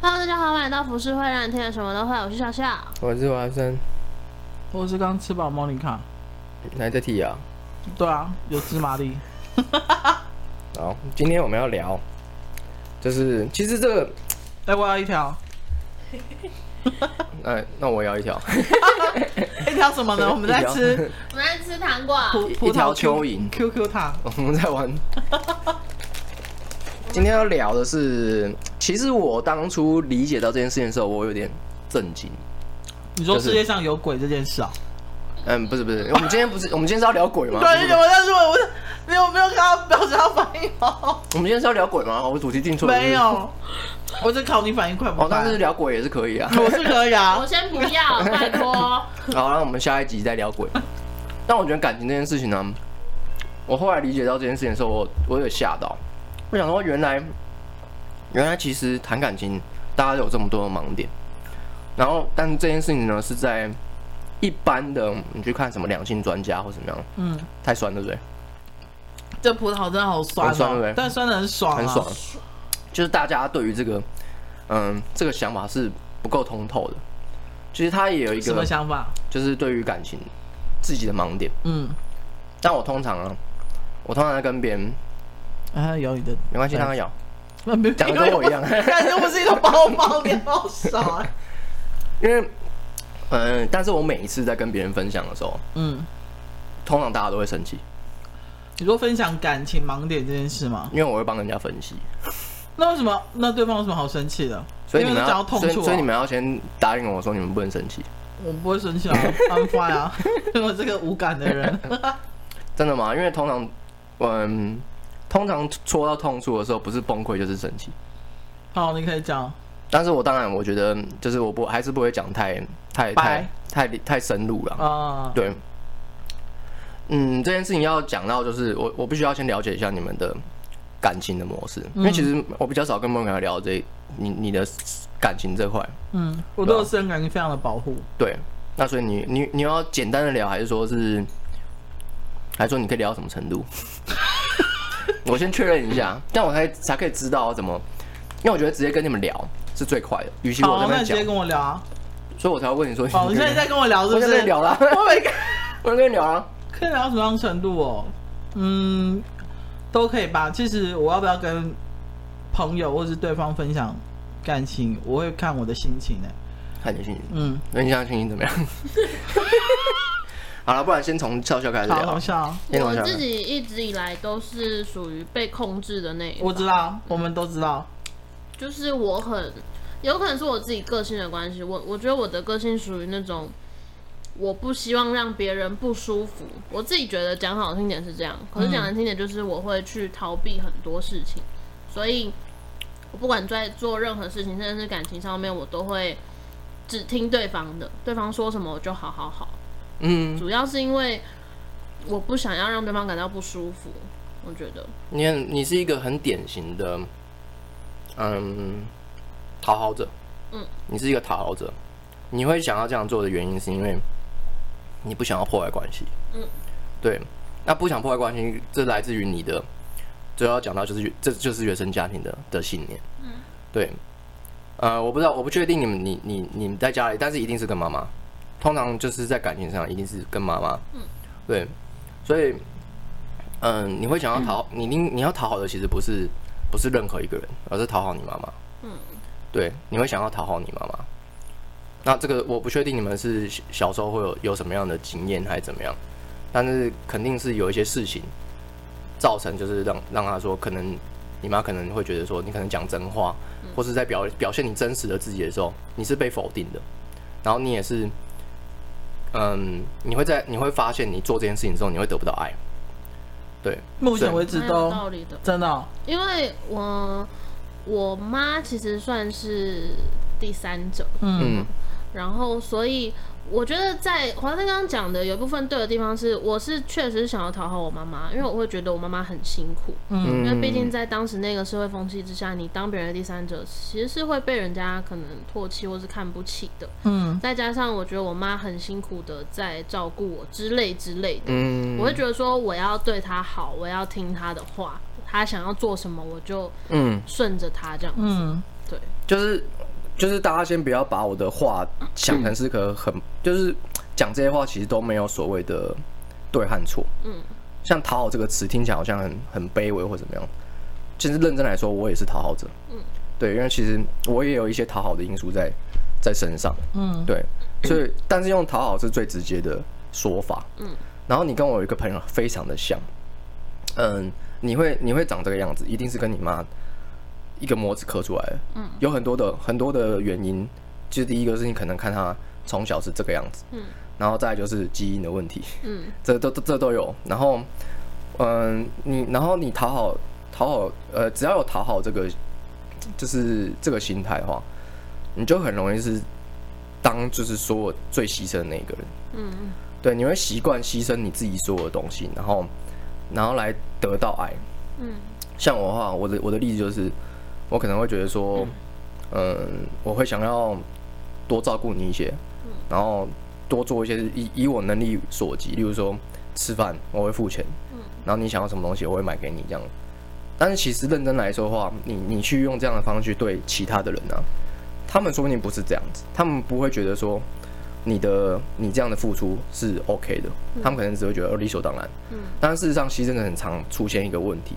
Hello，大家好，欢迎来到服饰会，让你听了什么都会。我是笑笑，我是华生，我是刚吃饱莫妮卡，来这题啊？对啊，有芝麻粒。好，今天我们要聊，就是其实这个，哎，我要一条。哎，那我也要一条。一条什么呢？我们在吃，我们在吃糖果，一条蚯蚓 QQ 糖。我们在玩。今天要聊的是，其实我当初理解到这件事情的时候，我有点震惊。你说世界上有鬼这件事啊？嗯，不是不是，我们今天不是，我们今天是要聊鬼吗？对，我在说，我你有没有看到表情要反应好？我们今天是要聊鬼吗？我主题定错了。没有，我只考你反应快不快？哦，但是聊鬼也是可以啊。我是可以啊。我先不要，拜托。好，那我们下一集再聊鬼。但我觉得感情这件事情呢，我后来理解到这件事情的时候，我我有吓到。我想说，原来，原来其实谈感情，大家有这么多的盲点。然后，但是这件事情呢，是在一般的，你去看什么两性专家或怎么样，嗯，太酸对不对？这葡萄真的好酸，酸对不对？但酸的很爽，很爽。就是大家对于这个，嗯，这个想法是不够通透的。其实他也有一个什么想法？就是对于感情自己的盲点。嗯，但我通常啊，我通常在跟别人。啊，咬你的没关系，让他咬。那没讲的跟我一样，感觉不是一个包包，你好傻。因为，嗯，但是我每一次在跟别人分享的时候，嗯，通常大家都会生气。你说分享感情盲点这件事吗？因为我会帮人家分析。那为什么？那对方有什么好生气的？所以你们要，痛所以所以你们要先答应我说你们不能生气。我不会生气啊，I'm fine 啊，因为我这个无感的人。真的吗？因为通常，嗯。通常戳到痛处的时候，不是崩溃就是生气。好，你可以讲。但是我当然，我觉得就是我不还是不会讲太太太太太深入了。啊，对。嗯，这件事情要讲到，就是我我必须要先了解一下你们的感情的模式，因为其实我比较少跟孟凯聊这你你的感情这块。嗯，我对我私人感情非常的保护。对，那所以你你你要简单的聊，还是说是，还是说你可以聊到什么程度？我先确认一下，这样我才才可以知道怎么，因为我觉得直接跟你们聊是最快的。与其我在那边讲，直接跟我聊啊，所以我才会问你说，哦，你现在在跟我聊是不是？我跟你聊了，我没跟，我跟你聊啊，可以聊到什么样程度哦？嗯，都可以吧。其实我要不要跟朋友或是对方分享感情，我会看我的心情呢。看你心情，嗯，那你现在心情怎么样？好了，不然先从笑笑开始聊。好笑。我自己一直以来都是属于被控制的那一方。我知道，我们都知道。就是我很有可能是我自己个性的关系，我我觉得我的个性属于那种我不希望让别人不舒服。我自己觉得讲好听点是这样，可是讲难听点就是我会去逃避很多事情。所以我不管在做任何事情，甚至是感情上面，我都会只听对方的，对方说什么我就好好好。嗯，主要是因为我不想要让对方感到不舒服。我觉得你你是一个很典型的，嗯，讨好者。嗯，你是一个讨好者。你会想要这样做的原因，是因为你不想要破坏关系。嗯，对。那不想破坏关系，这来自于你的，主要讲到就是这就是原生家庭的的信念。嗯，对。呃，我不知道，我不确定你们你你你们在家里，但是一定是跟妈妈。通常就是在感情上，一定是跟妈妈。嗯，对，所以，嗯，你会想要讨你你你要讨好的，其实不是不是任何一个人，而是讨好你妈妈。嗯，对，你会想要讨好你妈妈。那这个我不确定你们是小时候会有有什么样的经验还是怎么样，但是肯定是有一些事情造成，就是让让他说，可能你妈可能会觉得说，你可能讲真话，或是在表表现你真实的自己的时候，你是被否定的，然后你也是。嗯，你会在你会发现，你做这件事情之后，你会得不到爱。对，目前为止都道理的，真的、哦。因为我我妈其实算是第三者，嗯，然后所以。我觉得在华生刚刚讲的有一部分对的地方是，我是确实是想要讨好我妈妈，因为我会觉得我妈妈很辛苦，嗯，因为毕竟在当时那个社会风气之下，你当别人的第三者，其实是会被人家可能唾弃或是看不起的，嗯，再加上我觉得我妈很辛苦的在照顾我之类之类的，嗯，我会觉得说我要对她好，我要听她的话，她想要做什么我就嗯。顺着她这样子，嗯，对，就是就是大家先不要把我的话想成是个很，就是讲这些话其实都没有所谓的对和错。嗯，像讨好这个词听起来好像很很卑微或怎么样，其实认真来说，我也是讨好者。嗯，对，因为其实我也有一些讨好的因素在在身上。嗯，对，所以但是用讨好是最直接的说法。嗯，然后你跟我有一个朋友非常的像。嗯，你会你会长这个样子，一定是跟你妈。一个模子刻出来的，嗯，有很多的很多的原因，就是第一个是你可能看他从小是这个样子，嗯，然后再就是基因的问题，嗯，这都这都有，然后，嗯，你然后你讨好讨好，呃，只要有讨好这个，就是这个心态的话，你就很容易是当就是说最牺牲的那个人，嗯，对，你会习惯牺牲你自己所有的东西，然后然后来得到爱，嗯，像我的话，我的我的例子就是。我可能会觉得说，嗯，我会想要多照顾你一些，然后多做一些以以我能力所及，例如说吃饭我会付钱，然后你想要什么东西我会买给你这样。但是其实认真来说的话，你你去用这样的方式去对其他的人呢，他们说不定不是这样子，他们不会觉得说你的你这样的付出是 OK 的，他们可能只会觉得理所当然。但是事实上，牺牲的很常出现一个问题，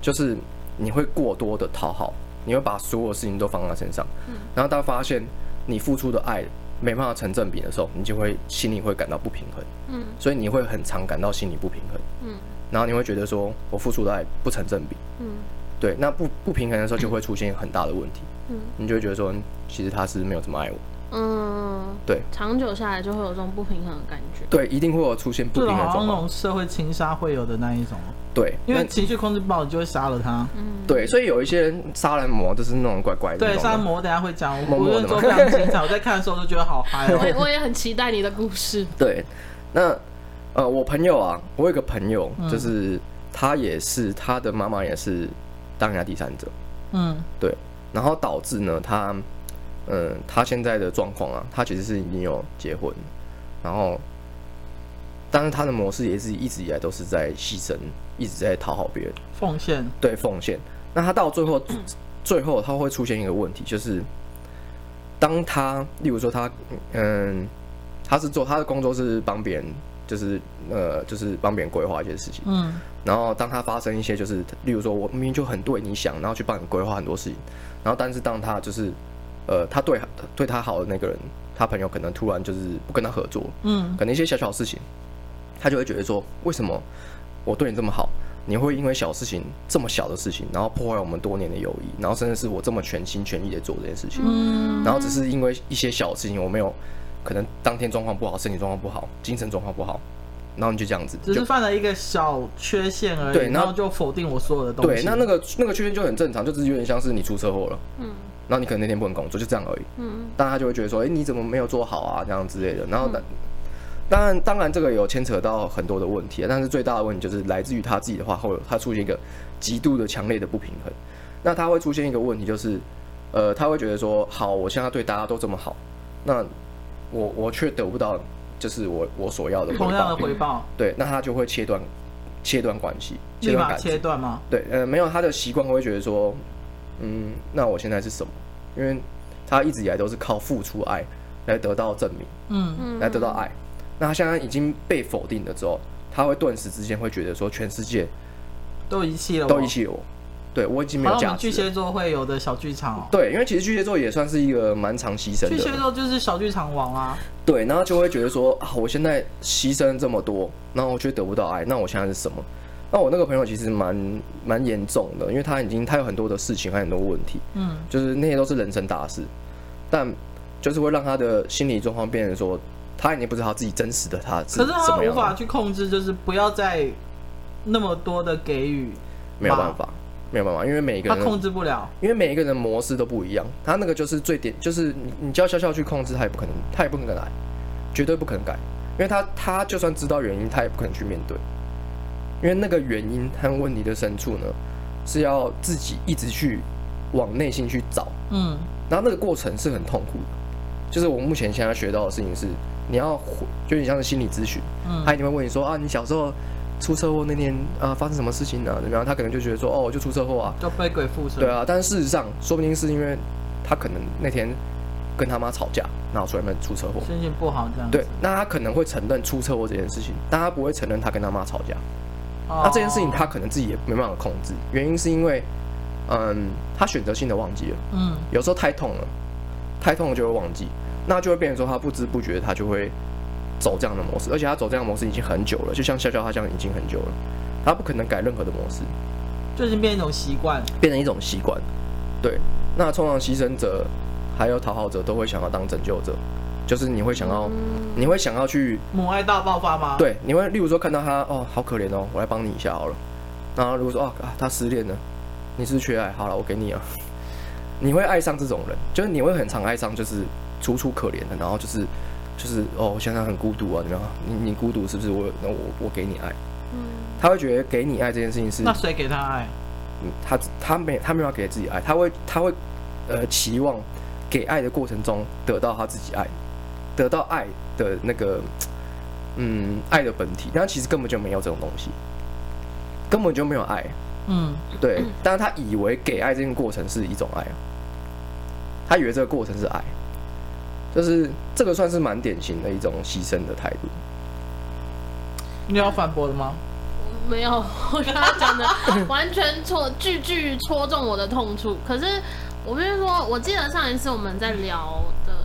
就是。你会过多的讨好，你会把所有事情都放在身上，嗯，然后当发现你付出的爱没办法成正比的时候，你就会心里会感到不平衡，嗯，所以你会很常感到心里不平衡，嗯，然后你会觉得说我付出的爱不成正比，嗯，对，那不不平衡的时候就会出现很大的问题，嗯，你就会觉得说其实他是没有这么爱我。嗯，对，长久下来就会有这种不平衡的感觉。对，一定会有出现不平衡的状况。就好像那种社会情杀会有的那一种。对，因为情绪控制不好，你就会杀了他。嗯，对，所以有一些人杀人魔就是那种怪怪的。对，杀人魔等下会讲，我无论都非常精彩。我在看的时候都觉得好嗨哦。我也很期待你的故事。对，那呃，我朋友啊，我有一个朋友，就是他也是他的妈妈也是当家第三者。嗯，对，然后导致呢他。嗯，他现在的状况啊，他其实是已经有结婚，然后，但是他的模式也是一直以来都是在牺牲，一直在讨好别人，奉献，对，奉献。那他到最后，最后他会出现一个问题，就是当他，例如说他，嗯，他是做他的工作是帮别人，就是呃，就是帮别人规划一些事情，嗯，然后当他发生一些就是，例如说我明明就很对你想，然后去帮你规划很多事情，然后但是当他就是。呃，他对对他好的那个人，他朋友可能突然就是不跟他合作，嗯，可能一些小小事情，他就会觉得说，为什么我对你这么好，你会因为小事情这么小的事情，然后破坏我们多年的友谊，然后甚至是我这么全心全意的做这件事情，嗯，然后只是因为一些小事情，我没有可能当天状况不好，身体状况不好，精神状况不好，然后你就这样子，只是犯了一个小缺陷而已，对，然后就否定我所有的东西，对，那那个那个缺陷就很正常，就只是有点像是你出车祸了，嗯。然后你可能那天不能工作，就这样而已。嗯，但他就会觉得说，哎，你怎么没有做好啊？这样之类的。然后，当然，当然，这个有牵扯到很多的问题，但是最大的问题就是来自于他自己的话，后他出现一个极度的强烈的不平衡。那他会出现一个问题，就是，呃，他会觉得说，好，我现在对大家都这么好，那我我却得不到，就是我我所要的同样的回报。对，那他就会切断切断关系，立马切断吗？对，呃，没有，他的习惯会觉得说，嗯，那我现在是什么？因为他一直以来都是靠付出爱来得到证明，嗯嗯，来得到爱。那他现在已经被否定了之后，他会顿时之间会觉得说，全世界都遗弃了，都遗弃了我。对，我已经没有价值。巨蟹座会有的小剧场哦。对，因为其实巨蟹座也算是一个蛮常牺牲的。巨蟹座就是小剧场王啊。对，然后就会觉得说啊，我现在牺牲这么多，然后我却得不到爱，那我现在是什么？那我那个朋友其实蛮蛮严重的，因为他已经他有很多的事情，还有很多问题，嗯，就是那些都是人生大事，但就是会让他的心理状况变成说，他已经不知道他自己真实的他。可是他无法去控制，就是不要再那么多的给予，没有办法，没有办法，因为每一个人他控制不了，因为每一个人模式都不一样，他那个就是最点，就是你你叫笑笑去控制，他也不可能，他也不可能改，绝对不可能改，因为他他就算知道原因，他也不可能去面对。因为那个原因和问题的深处呢，是要自己一直去往内心去找，嗯，然后那个过程是很痛苦的。就是我目前现在学到的事情是，你要就你像是心理咨询，嗯，他一定会问你说啊，你小时候出车祸那天啊，发生什么事情呢？然后他可能就觉得说，哦，就出车祸啊，就被鬼附身。对啊，但是事实上，说不定是因为他可能那天跟他妈吵架，然后出来出车祸，心情不好这样。对，那他可能会承认出车祸这件事情，但他不会承认他跟他妈吵架。那这件事情他可能自己也没办法控制，原因是因为，嗯，他选择性的忘记了，嗯，有时候太痛了，太痛了就会忘记，那就会变成说他不知不觉他就会走这样的模式，而且他走这样的模式已经很久了，就像笑笑他这样已经很久了，他不可能改任何的模式，就是变成一种习惯，变成一种习惯，对，那通常牺牲者还有讨好者都会想要当拯救者。就是你会想要，你会想要去母爱大爆发吗？对，你会例如说看到他哦，好可怜哦，我来帮你一下好了。然后如果说哦，他失恋了，你是不是缺爱？好了，我给你啊。你会爱上这种人，就是你会很常爱上，就是楚楚可怜的，然后就是就是哦，现在很孤独啊，怎么样？你你孤独是不是？我那我我给你爱。嗯。他会觉得给你爱这件事情是那谁给他爱？嗯，他他没他没有给自己爱，他会他会呃期望给爱的过程中得到他自己爱。得到爱的那个，嗯，爱的本体，但其实根本就没有这种东西，根本就没有爱，嗯，对。但是他以为给爱这个过程是一种爱，他以为这个过程是爱，就是这个算是蛮典型的一种牺牲的态度。你要反驳的吗？没有，我跟他讲的完全戳，句句戳中我的痛处。可是我跟你说，我记得上一次我们在聊。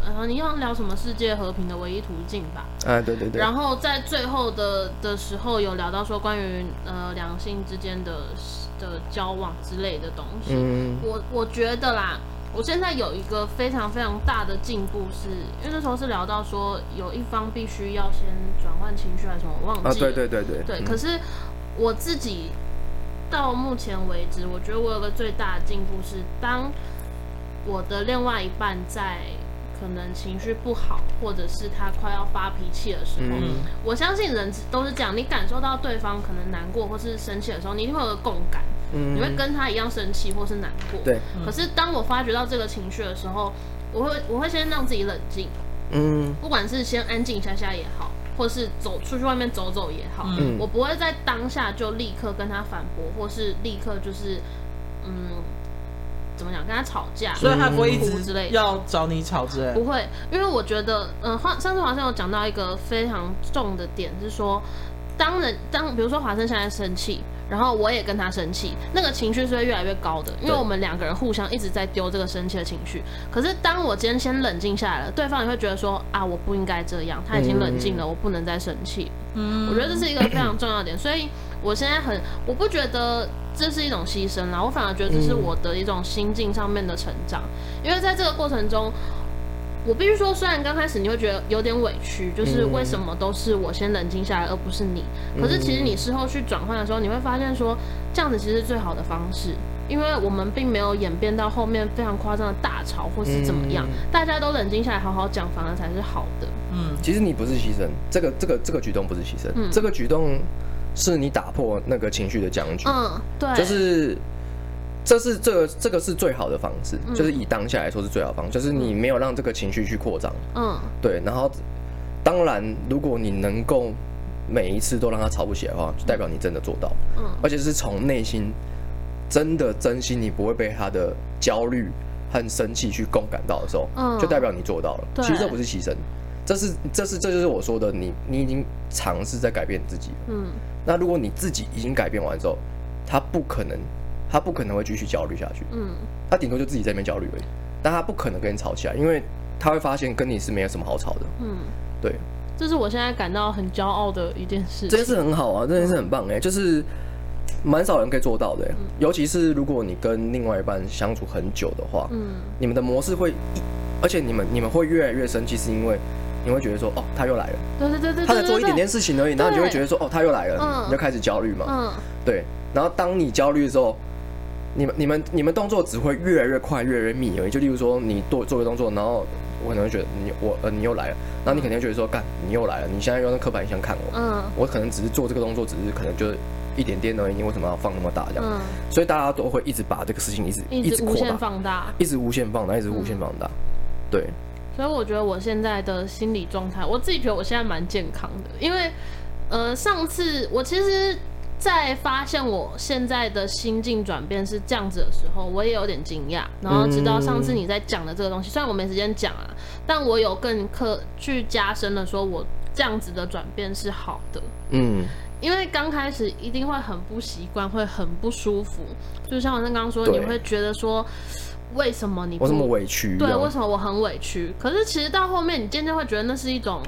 然后你要聊什么世界和平的唯一途径吧？啊，对对对。然后在最后的的时候有聊到说关于呃两性之间的的交往之类的东西。嗯。我我觉得啦，我现在有一个非常非常大的进步是，因为那时候是聊到说有一方必须要先转换情绪还是什么，我忘记了。啊，对对对对。对，可是我自己到目前为止，我觉得我有个最大的进步是，当我的另外一半在。可能情绪不好，或者是他快要发脾气的时候，嗯、我相信人都是这样。你感受到对方可能难过或是生气的时候，你一定会有个共感，嗯、你会跟他一样生气或是难过。对。可是当我发觉到这个情绪的时候，我会我会先让自己冷静，嗯，不管是先安静一下下也好，或是走出去外面走走也好，嗯，我不会在当下就立刻跟他反驳，或是立刻就是嗯。怎么讲？跟他吵架，所以他不会一直之类要找你吵之类。不会，因为我觉得，嗯、呃，上次华生有讲到一个非常重的点，是说，当人当比如说华生现在生气，然后我也跟他生气，那个情绪是会越来越高的，因为我们两个人互相一直在丢这个生气的情绪。可是当我今天先冷静下来了，对方也会觉得说啊，我不应该这样，他已经冷静了，我不能再生气。嗯，我觉得这是一个非常重要的点，所以我现在很，我不觉得。这是一种牺牲啦，我反而觉得这是我的一种心境上面的成长，因为在这个过程中，我必须说，虽然刚开始你会觉得有点委屈，就是为什么都是我先冷静下来，而不是你，可是其实你事后去转换的时候，你会发现说，这样子其实是最好的方式，因为我们并没有演变到后面非常夸张的大吵或是怎么样，大家都冷静下来好好讲，反而才是好的。嗯，其实你不是牺牲，这个这个这个举动不是牺牲，这个举动。是你打破那个情绪的僵局，嗯，对，就是这是这个这个是最好的方式，嗯、就是以当下来说是最好的方式，就是你没有让这个情绪去扩张，嗯，对，然后当然，如果你能够每一次都让他吵不起来的话，就代表你真的做到，嗯，而且是从内心真的真心，你不会被他的焦虑和生气去共感到的时候，嗯，就代表你做到了。其实这不是牺牲，这是这是这就是我说的，你你已经尝试在改变自己，嗯。那如果你自己已经改变完之后，他不可能，他不可能会继续焦虑下去。嗯，他顶多就自己在那边焦虑而已，但他不可能跟你吵起来，因为他会发现跟你是没有什么好吵的。嗯，对，这是我现在感到很骄傲的一件事。这件事很好啊，这件事很棒哎、欸，就是蛮少人可以做到的、尤其是如果你跟另外一半相处很久的话，嗯，你们的模式会，而且你们你们会越来越生气，是因为。你会觉得说，哦，他又来了。对对对对，他在做一点点事情而已，然后你就会觉得说，哦，他又来了，你就开始焦虑嘛。嗯，对。然后当你焦虑的时候，你们、你们、你们动作只会越来越快、越来越密而已。就例如说，你做做个动作，然后我可能会觉得你我呃你又来了，然后你肯定觉得说，干你又来了，你现在用那刻板印象看我。嗯。我可能只是做这个动作，只是可能就是一点点而已，你为什么要放那么大这样？嗯。所以大家都会一直把这个事情一直一直无限放大，一直无限放大，一直无限放大。对。所以我觉得我现在的心理状态，我自己觉得我现在蛮健康的，因为，呃，上次我其实在发现我现在的心境转变是这样子的时候，我也有点惊讶。然后直到上次你在讲的这个东西，虽然我没时间讲啊，但我有更刻去加深了，说我这样子的转变是好的。嗯，因为刚开始一定会很不习惯，会很不舒服。就像我刚刚说，你会觉得说，为什么你不我这么委屈？对，为什么我很委屈？可是其实到后面，你渐渐会觉得那是一种。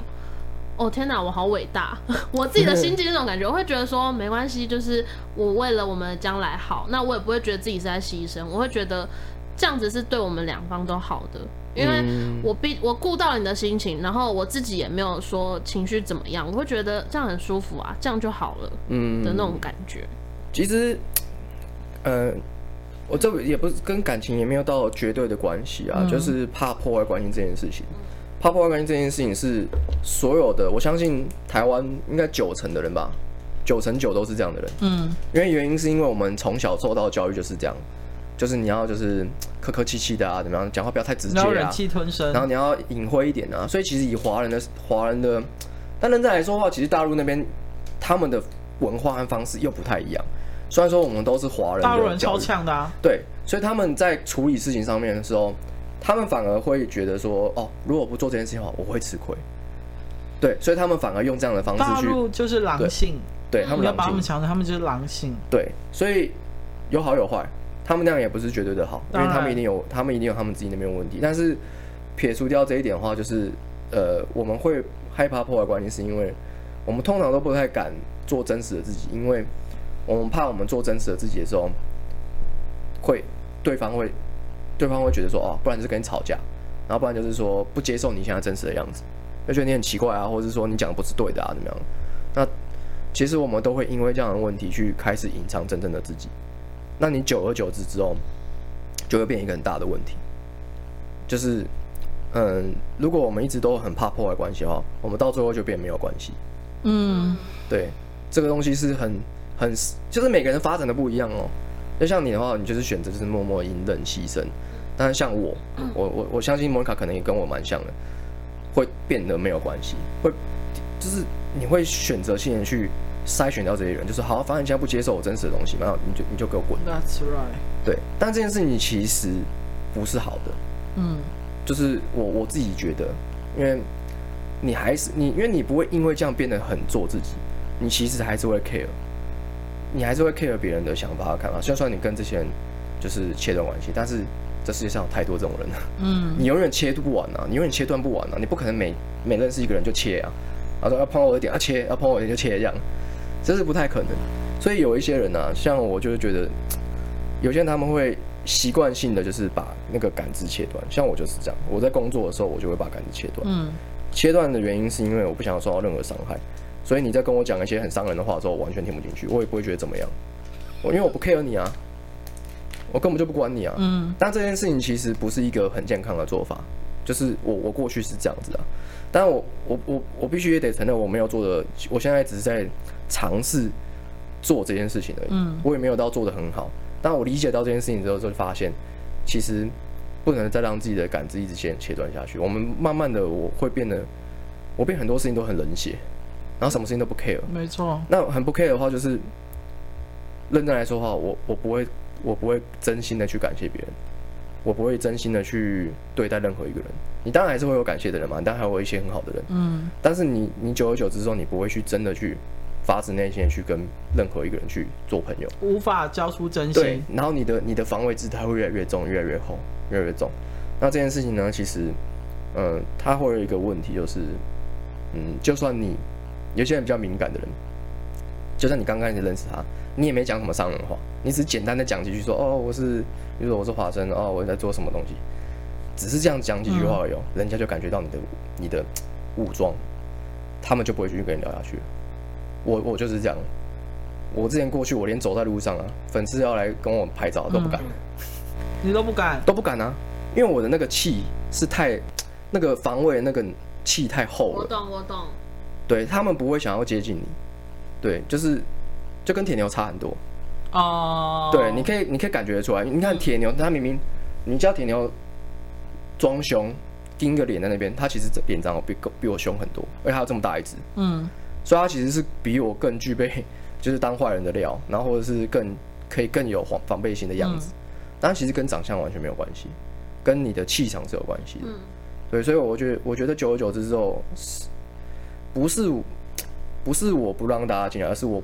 哦天哪，我好伟大！我自己的心境那种感觉，我会觉得说没关系，就是我为了我们的将来好，那我也不会觉得自己是在牺牲，我会觉得这样子是对我们两方都好的，因为我必我顾到你的心情，然后我自己也没有说情绪怎么样，我会觉得这样很舒服啊，这样就好了，嗯的那种感觉。其实，呃，我这也不是跟感情也没有到绝对的关系啊，嗯、就是怕破坏关系这件事情。怕破坏关系这件事情是所有的，我相信台湾应该九成的人吧，九成九都是这样的人。嗯，因为原因是因为我们从小受到教育就是这样，就是你要就是客客气气的啊，怎么样，讲话不要太直接啊，忍气吞声，然后你要隐晦一点啊。所以其实以华人的华人的，但认真来说的话，其实大陆那边他们的文化和方式又不太一样。虽然说我们都是华人，大陆人超强的啊，对，所以他们在处理事情上面的时候。他们反而会觉得说，哦，如果不做这件事情的话，我会吃亏。对，所以他们反而用这样的方式去。大陆就是狼性，对，对他们要把他们强调，他们就是狼性。对，所以有好有坏，他们那样也不是绝对的好，因为他们一定有，他们一定有他们自己那边问题。但是撇除掉这一点的话，就是呃，我们会害怕破坏关系，是因为我们通常都不太敢做真实的自己，因为我们怕我们做真实的自己的时候，会对方会。对方会觉得说，哦，不然就是跟你吵架，然后不然就是说不接受你现在真实的样子，就觉得你很奇怪啊，或者是说你讲的不是对的啊，怎么样？那其实我们都会因为这样的问题去开始隐藏真正的自己。那你久而久之之后，就会变一个很大的问题。就是，嗯，如果我们一直都很怕破坏关系的话，我们到最后就变没有关系。嗯，对，这个东西是很很，就是每个人发展的不一样哦。就像你的话，你就是选择就是默默隐忍牺牲。但是像我，我我我相信莫妮卡可能也跟我蛮像的，会变得没有关系，会就是你会选择性的去筛选掉这些人，就是好，反正你现在不接受我真实的东西，然后你就你就给我滚。That's right。对，但这件事情其实不是好的。嗯，就是我我自己觉得，因为你还是你，因为你不会因为这样变得很做自己，你其实还是会 care，你还是会 care 别人的想法和看法。虽然说你跟这些人就是切断关系，但是。这世界上有太多这种人了，嗯，你永远切不完啊，你永远切断不完啊，你不可能每每认识一个人就切啊，然后说要碰我的点要切，要碰我的点就切这样，这是不太可能。所以有一些人啊，像我就是觉得，有些人他们会习惯性的就是把那个感知切断，像我就是这样，我在工作的时候我就会把感知切断，嗯，切断的原因是因为我不想要受到任何伤害，所以你在跟我讲一些很伤人的话的时候，我完全听不进去，我也不会觉得怎么样，我因为我不 care 你啊。我根本就不管你啊！嗯，但这件事情其实不是一个很健康的做法，就是我我过去是这样子的，但我我我我必须也得承认我没有做的，我现在只是在尝试做这件事情而已，嗯，我也没有到做的很好。但我理解到这件事情之后，就发现其实不能再让自己的感知一直先切断下去。我们慢慢的我会变得，我变很多事情都很冷血，然后什么事情都不 care。没错，那很不 care 的话，就是认真来说的话，我我不会。我不会真心的去感谢别人，我不会真心的去对待任何一个人。你当然还是会有感谢的人嘛，当然还有一些很好的人。嗯。但是你你久而久之之后，你不会去真的去发自内心的去跟任何一个人去做朋友，无法交出真心。对。然后你的你的防卫姿态会越来越重，越来越厚，越来越重。那这件事情呢，其实，嗯、呃，它会有一个问题，就是，嗯，就算你有些人比较敏感的人，就算你刚开始认识他。你也没讲什么伤人话，你只简单的讲几句说哦，我是，比如说我是华生哦，我在做什么东西，只是这样讲几句话而已，人家就感觉到你的你的武装，他们就不会继续跟你聊下去。我我就是这样，我之前过去我连走在路上啊，粉丝要来跟我拍照都不敢，你都不敢都不敢啊，因为我的那个气是太那个防卫那个气太厚了。我懂我懂，对他们不会想要接近你，对，就是。就跟铁牛差很多哦，uh、对，你可以，你可以感觉得出来。你看铁牛，他明明你叫铁牛装凶，盯个脸在那边，他其实脸长得比比我凶很多，而且他有这么大一只，嗯，所以他其实是比我更具备 就是当坏人的料，然后或者是更可以更有防防备心的样子。但其实跟长相完全没有关系，跟你的气场是有关系的。嗯，对，所以我觉得，我觉得久而久之之后，是不是不是我不让大家进来，而是我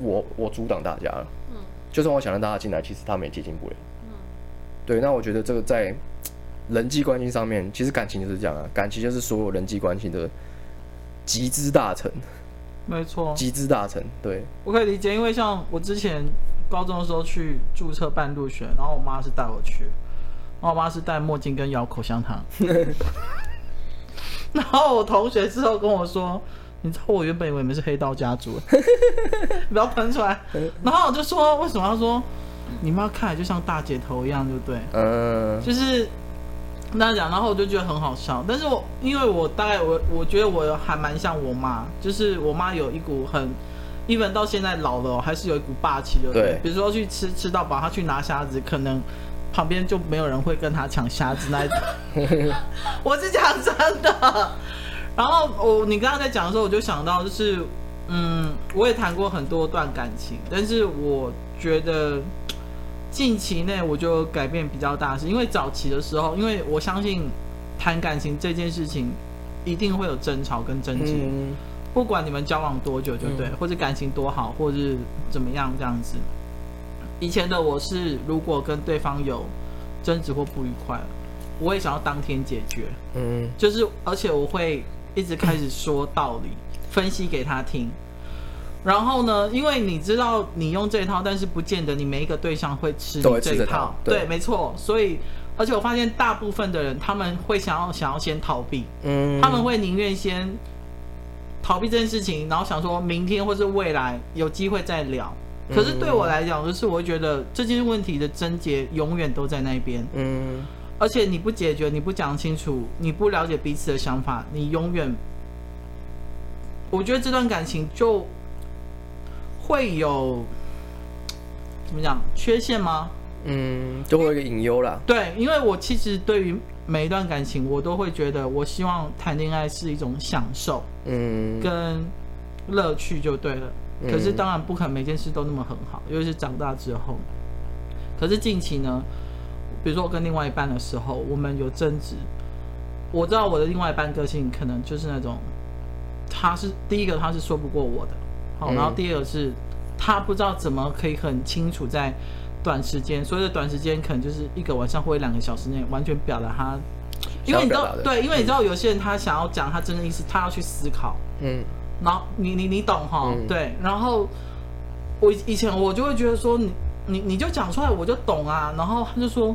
我我阻挡大家了。嗯，就算我想让大家进来，其实他们也接近不了。嗯，对，那我觉得这个在人际关系上面，其实感情就是这样啊，感情就是所有人际关系的集资大成。没错，集资大成。对，我可以理解，因为像我之前。高中的时候去注册办入学，然后我妈是带我去，然后我妈是戴墨镜跟咬口香糖，然后我同学之后跟我说，你知道我原本以为你们是黑道家族，不要喷出来，然后我就说为什么？他说你妈看来就像大姐头一样，对不对？嗯，就是那样讲，然后我就觉得很好笑，但是我因为我大概我我觉得我还蛮像我妈，就是我妈有一股很。even 到现在老了，还是有一股霸气，对不对？比如说去吃吃到饱，他去拿虾子，可能旁边就没有人会跟他抢虾子那一种。我是讲真的。然后我你刚刚在讲的时候，我就想到，就是嗯，我也谈过很多段感情，但是我觉得近期内我就改变比较大，是因为早期的时候，因为我相信谈感情这件事情一定会有争吵跟争执。嗯不管你们交往多久，就对，嗯、或者感情多好，或者是怎么样这样子。以前的我是，如果跟对方有争执或不愉快，我也想要当天解决。嗯，就是而且我会一直开始说道理，分析给他听。然后呢，因为你知道你用这套，但是不见得你每一个对象会吃你这一套。对，对，没错。所以，而且我发现大部分的人他们会想要想要先逃避。嗯，他们会宁愿先。逃避这件事情，然后想说明天或是未来有机会再聊。可是对我来讲，就是我会觉得这件问题的症结永远都在那边。嗯，而且你不解决，你不讲清楚，你不了解彼此的想法，你永远，我觉得这段感情就会有怎么讲缺陷吗？嗯，就会有一个隐忧啦。对，因为我其实对于。每一段感情，我都会觉得，我希望谈恋爱是一种享受，嗯，跟乐趣就对了。可是当然不可能每件事都那么很好，尤其是长大之后。可是近期呢，比如说我跟另外一半的时候，我们有争执。我知道我的另外一半个性可能就是那种，他是第一个他是说不过我的，好，然后第二个是他不知道怎么可以很清楚在。短时间，所以的短时间可能就是一个晚上或者两个小时内完全表达他，因为你知道，对，因为你知道有些人他想要讲他真的意思，他要去思考，嗯，然后你你你懂哈，嗯、对，然后我以前我就会觉得说你你你就讲出来我就懂啊，然后他就说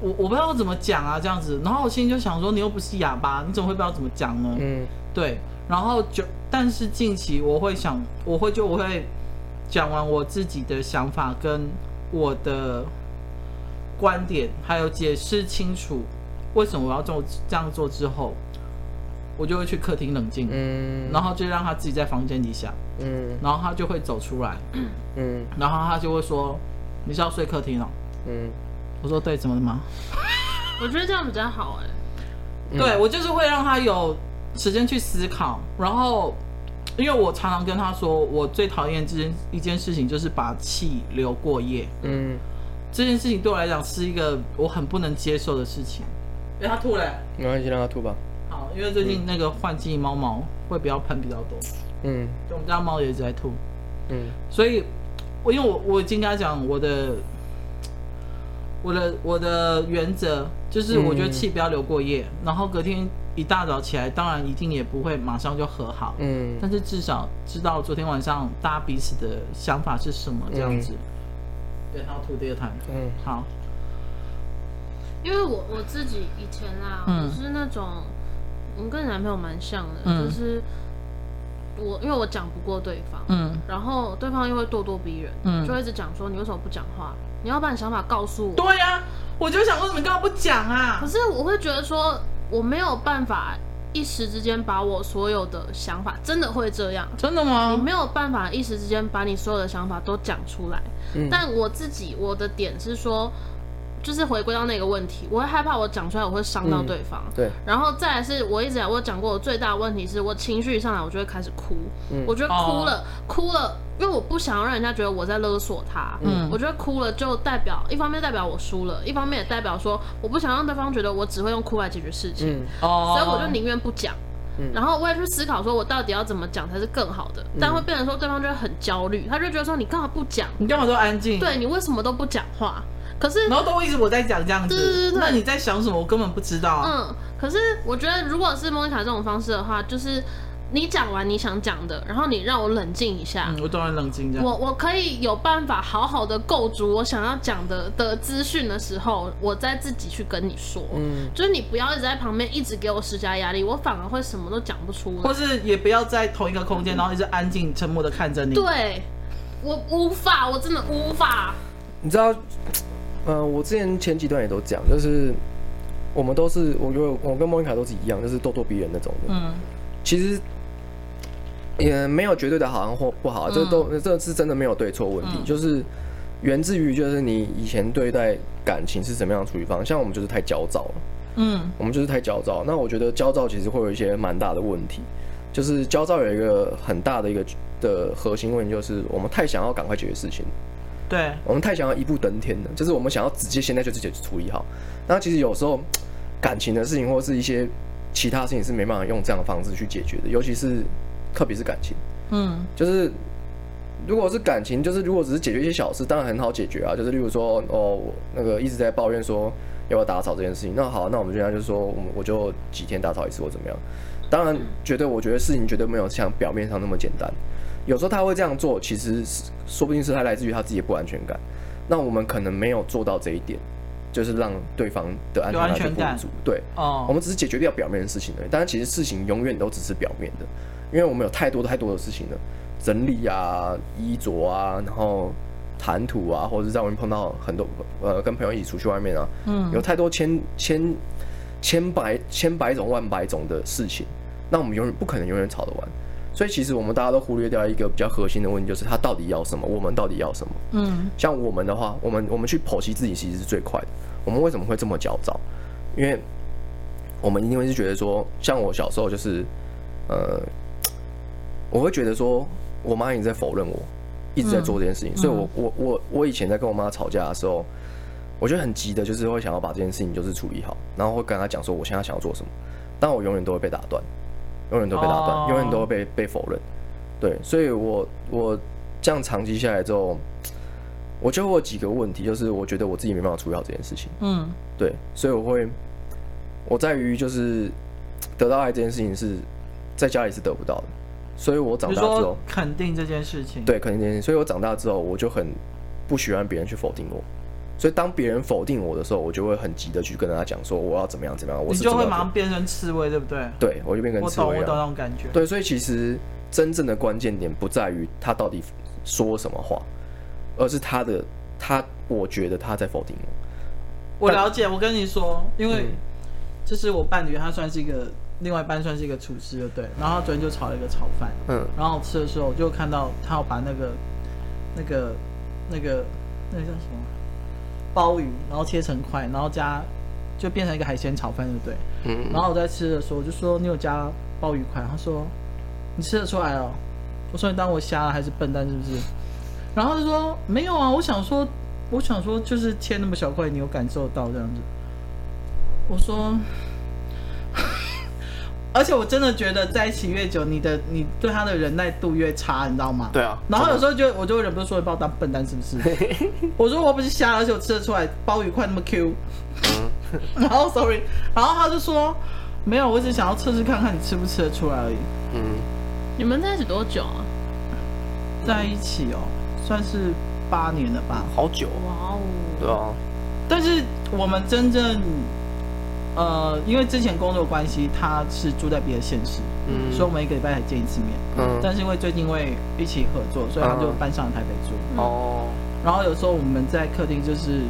我我不知道怎么讲啊这样子，然后我心里就想说你又不是哑巴，你怎么会不知道怎么讲呢？嗯，对，然后就但是近期我会想，我会就我会讲完我自己的想法跟。我的观点还有解释清楚为什么我要做这样做之后，我就会去客厅冷静，嗯，然后就让他自己在房间里想，嗯，然后他就会走出来，嗯，然后他就会说：“你是要睡客厅了？”嗯，我说：“对，怎么了吗？” 我觉得这样比较好哎、欸，对，我就是会让他有时间去思考，然后。因为我常常跟他说，我最讨厌这件一件事情就是把气留过夜。嗯，这件事情对我来讲是一个我很不能接受的事情。哎，他吐了，没关系，让他吐吧。好，因为最近那个换季猫毛会比较喷比较多。嗯，就我们家猫也一直在吐。嗯，所以，我因为我我已经跟他讲我的我的我的原则就是，我觉得气不要留过夜，嗯、然后隔天。一大早起来，当然一定也不会马上就和好，嗯，但是至少知道昨天晚上大家彼此的想法是什么，这样子。嗯、对，还有吐第二台，嗯，好。因为我我自己以前啊，嗯、我是那种，我跟你男朋友蛮像的，嗯、就是我因为我讲不过对方，嗯，然后对方又会咄咄逼人，嗯，就会一直讲说，你为什么不讲话？你要把你想法告诉我。对呀、啊，我就想说，你干嘛不讲啊？可是我会觉得说。我没有办法一时之间把我所有的想法，真的会这样？真的吗？你没有办法一时之间把你所有的想法都讲出来。嗯。但我自己，我的点是说，就是回归到那个问题，我会害怕我讲出来我会伤到对方。嗯、对。然后再来是我一直我讲过，我最大的问题是我情绪上来，我就会开始哭。嗯。我觉得哭了，哦、哭了，因为我不想要让人家觉得我在勒索他。嗯。我觉得哭了就代表一方面代表我输了，一方面也代表说我不想让对方觉得我只会用哭来解决事情。嗯。哦。所以我就宁愿不讲。嗯。然后我也去思考说，我到底要怎么讲才是更好的？但会变成说对方就会很焦虑，他就觉得说你干嘛不讲？你干嘛都安静？对，你为什么都不讲话？可是，然后都一直我在讲这样子，对对对，那你在想什么？我根本不知道啊。嗯，可是我觉得，如果是莫妮卡这种方式的话，就是你讲完你想讲的，然后你让我冷静一下，嗯，我当然冷静。我我可以有办法好好的构筑我想要讲的的资讯的时候，我再自己去跟你说。嗯，就是你不要一直在旁边一直给我施加压力，我反而会什么都讲不出来。或是也不要在同一个空间，然后一直安静沉默的看着你。对，我无法，我真的无法。你知道？嗯、呃，我之前前几段也都讲，就是我们都是，我觉得我跟莫妮卡都是一样，就是咄咄逼人那种的。嗯，其实也没有绝对的好或不好，这、嗯、都这是真的没有对错问题，嗯、就是源自于就是你以前对待感情是怎么样处理方式，像我们就是太焦躁了。嗯，我们就是太焦躁。那我觉得焦躁其实会有一些蛮大的问题，就是焦躁有一个很大的一个的核心问题，就是我们太想要赶快解决事情。对，我们太想要一步登天了，就是我们想要直接现在就直接处理好。那其实有时候感情的事情或者是一些其他事情是没办法用这样的方式去解决的，尤其是特别是感情。嗯，就是如果是感情，就是如果只是解决一些小事，当然很好解决啊。就是例如说，哦，我那个一直在抱怨说要不要打扫这件事情，那好，那我们现在就是说，我们我就几天打扫一次或怎么样。当然，绝对我觉得事情绝对没有像表面上那么简单。有时候他会这样做，其实是说不定是他来自于他自己的不安全感。那我们可能没有做到这一点，就是让对方的安全感不足。对，哦，我们只是解决掉表面的事情而已。但是其实事情永远都只是表面的，因为我们有太多太多的事情了，整理啊、衣着啊，然后谈吐啊，或者是在外面碰到很多呃，跟朋友一起出去外面啊，嗯，有太多千千千百千百种万百种的事情，那我们永远不可能永远吵得完。所以其实我们大家都忽略掉一个比较核心的问题，就是他到底要什么，我们到底要什么？嗯，像我们的话，我们我们去剖析自己其实是最快的。我们为什么会这么焦躁？因为我们一定会是觉得说，像我小时候就是，呃，我会觉得说我妈一直在否认我，一直在做这件事情。嗯，所以我我我我以前在跟我妈吵架的时候，我觉得很急的，就是会想要把这件事情就是处理好，然后会跟她讲说我现在想要做什么，但我永远都会被打断。永远都被打断，oh. 永远都会被被否认，对，所以我我这样长期下来之后，我就会有几个问题，就是我觉得我自己没办法处理好这件事情，嗯，对，所以我会，我在于就是得到爱这件事情是在家里是得不到的，所以我长大之后肯定这件事情，对，肯定这件事情，所以我长大之后我就很不喜欢别人去否定我。所以当别人否定我的时候，我就会很急的去跟他讲说我要怎么样怎么样。我是你就会马上变成刺猬，对不对？对，我就变成刺猬。我懂，我懂那种感觉。对，所以其实真正的关键点不在于他到底说什么话，而是他的他，我觉得他在否定我。我了解，我跟你说，因为这是我伴侣，他算是一个另外一半，算是一个厨师，对。然后他昨天就炒了一个炒饭，嗯，然后我吃的时候我就看到他要把那个那个那个那个叫什么？鲍鱼，然后切成块，然后加，就变成一个海鲜炒饭，对不对？嗯。然后我在吃的时候，我就说你有加鲍鱼块，他说你吃得出来哦。我说你当我瞎了还是笨蛋是不是？然后他说没有啊，我想说，我想说就是切那么小块，你有感受到这样子。我说。而且我真的觉得在一起越久，你的你对他的忍耐度越差，你知道吗？对啊。然后有时候就我就忍不住说，你把我当笨蛋是不是？我说我不是瞎，而且我吃得出来鲍鱼块那么 Q。然后 sorry，然后他就说没有，我只想要测试看看你吃不吃得出来而已。嗯。你们在一起多久啊？在一起哦，算是八年了吧。好久。哇哦。对啊。但是我们真正。呃，因为之前工作关系，他是住在别的县市，嗯，所以我们一个礼拜才见一次面，嗯，但是因为最近因为一起合作，所以他就搬上台北住，哦、嗯，然后有时候我们在客厅，就是